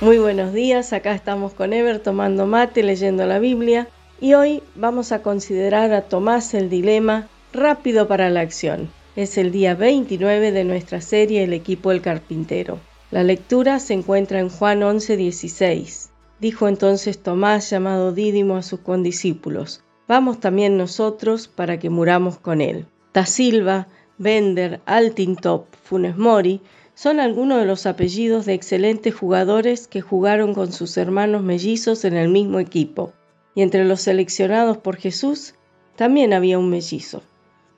Muy buenos días, acá estamos con Ever tomando mate, leyendo la Biblia y hoy vamos a considerar a Tomás el dilema rápido para la acción. Es el día 29 de nuestra serie El equipo del carpintero. La lectura se encuentra en Juan 11:16. Dijo entonces Tomás, llamado Dídimo, a sus condiscípulos, Vamos también nosotros para que muramos con él. Tasilva, Bender, Altintop, Funes Mori son algunos de los apellidos de excelentes jugadores que jugaron con sus hermanos mellizos en el mismo equipo. Y entre los seleccionados por Jesús también había un mellizo.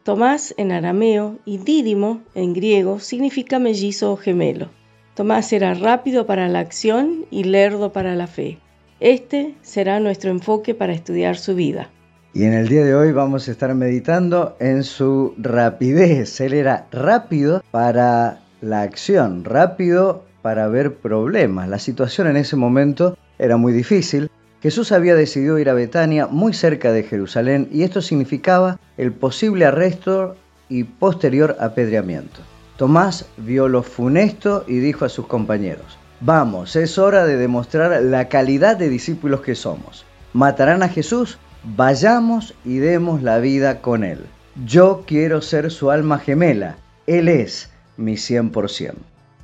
Tomás en arameo y Dídimo en griego significa mellizo o gemelo. Tomás era rápido para la acción y lerdo para la fe. Este será nuestro enfoque para estudiar su vida. Y en el día de hoy vamos a estar meditando en su rapidez. Él era rápido para la acción, rápido para ver problemas. La situación en ese momento era muy difícil. Jesús había decidido ir a Betania, muy cerca de Jerusalén, y esto significaba el posible arresto y posterior apedreamiento. Tomás vio lo funesto y dijo a sus compañeros, Vamos, es hora de demostrar la calidad de discípulos que somos. ¿Matarán a Jesús? Vayamos y demos la vida con Él. Yo quiero ser su alma gemela. Él es mi 100%.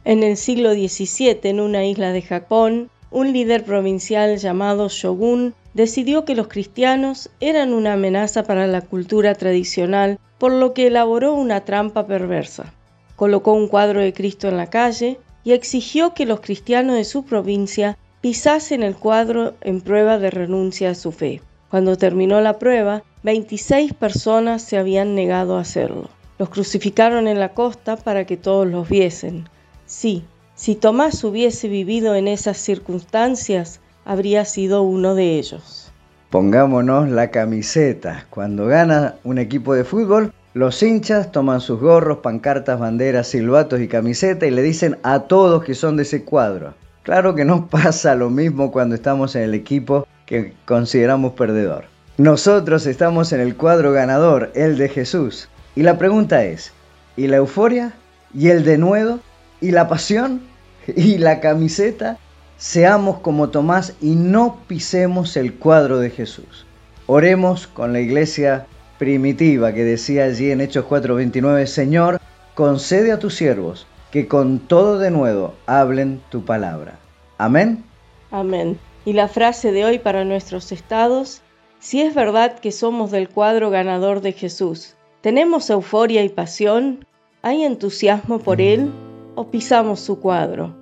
En el siglo XVII, en una isla de Japón, un líder provincial llamado Shogun decidió que los cristianos eran una amenaza para la cultura tradicional, por lo que elaboró una trampa perversa colocó un cuadro de Cristo en la calle y exigió que los cristianos de su provincia pisasen el cuadro en prueba de renuncia a su fe. Cuando terminó la prueba, 26 personas se habían negado a hacerlo. Los crucificaron en la costa para que todos los viesen. Sí, si Tomás hubiese vivido en esas circunstancias, habría sido uno de ellos. Pongámonos la camiseta. Cuando gana un equipo de fútbol, los hinchas toman sus gorros, pancartas, banderas, silbatos y camiseta y le dicen a todos que son de ese cuadro. Claro que no pasa lo mismo cuando estamos en el equipo que consideramos perdedor. Nosotros estamos en el cuadro ganador, el de Jesús. Y la pregunta es, ¿y la euforia? ¿Y el denuedo? ¿Y la pasión? ¿Y la camiseta? Seamos como Tomás y no pisemos el cuadro de Jesús. Oremos con la iglesia primitiva que decía allí en Hechos 4:29, Señor, concede a tus siervos que con todo de nuevo hablen tu palabra. Amén. Amén. Y la frase de hoy para nuestros estados, si es verdad que somos del cuadro ganador de Jesús, ¿tenemos euforia y pasión? ¿Hay entusiasmo por Él o pisamos su cuadro?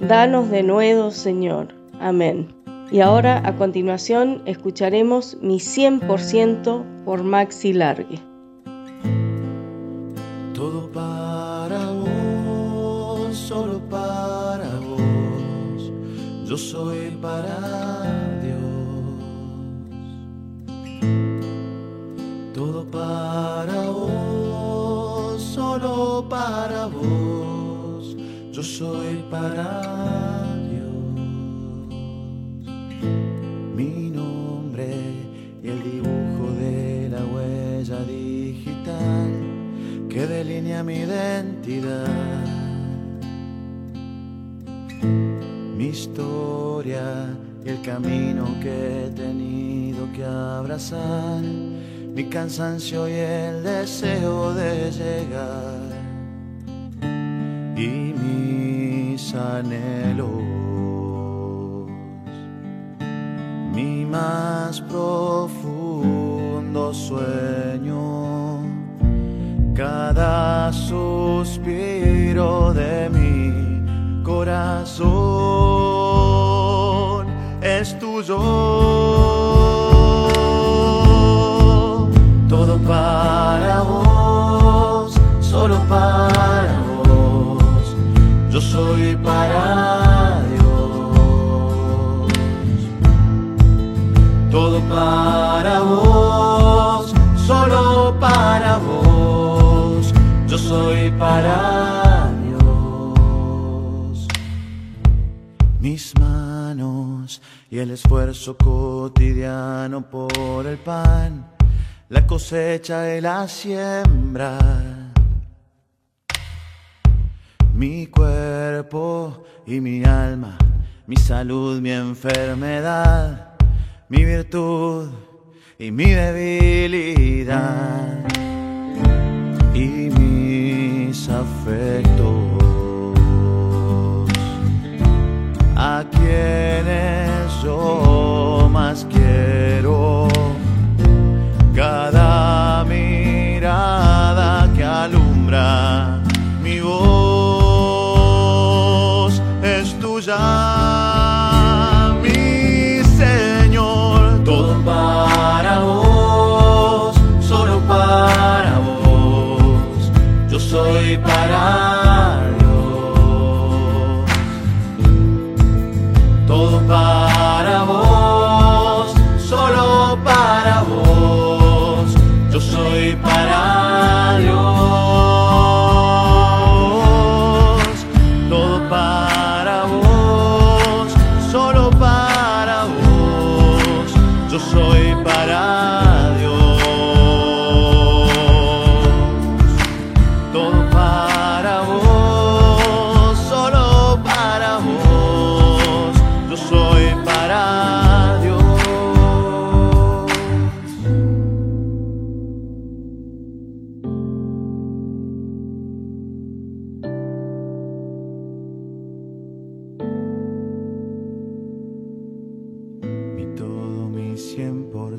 Danos de nuevo, Señor. Amén. Y ahora a continuación escucharemos Mi 100% por Maxi Largue. Todo para vos, solo para vos, yo soy para Dios. Todo para vos, solo para vos, yo soy para mi identidad, mi historia el camino que he tenido que abrazar, mi cansancio y el deseo de llegar. Y mis anhelos, mi más profundo sueño cada suspiro de mi corazón es tuyo. Todo para vos, solo para vos. Yo soy para Dios. Todo para vos, y el esfuerzo cotidiano por el pan, la cosecha y la siembra. Mi cuerpo y mi alma, mi salud, mi enfermedad, mi virtud y mi debilidad soy para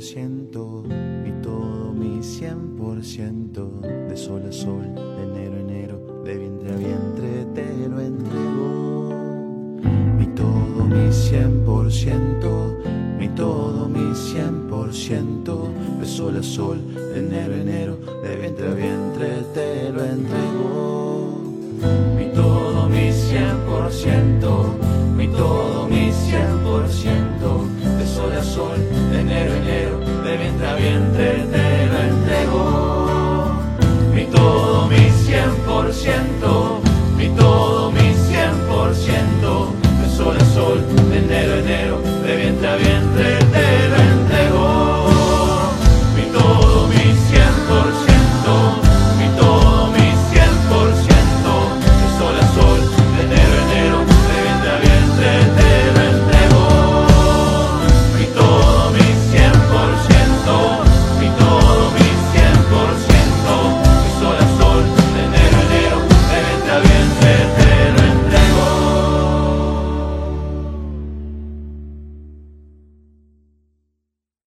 ciento y todo mi cien por ciento de sol a sol, de enero a enero, de vientre a vientre te lo entrego. Mi todo mi cien por ciento, mi todo mi cien por ciento de sol a sol, de enero a enero, de vientre a vientre te lo entrego. Mi todo mi cien por ciento, mi todo mi cien por ciento.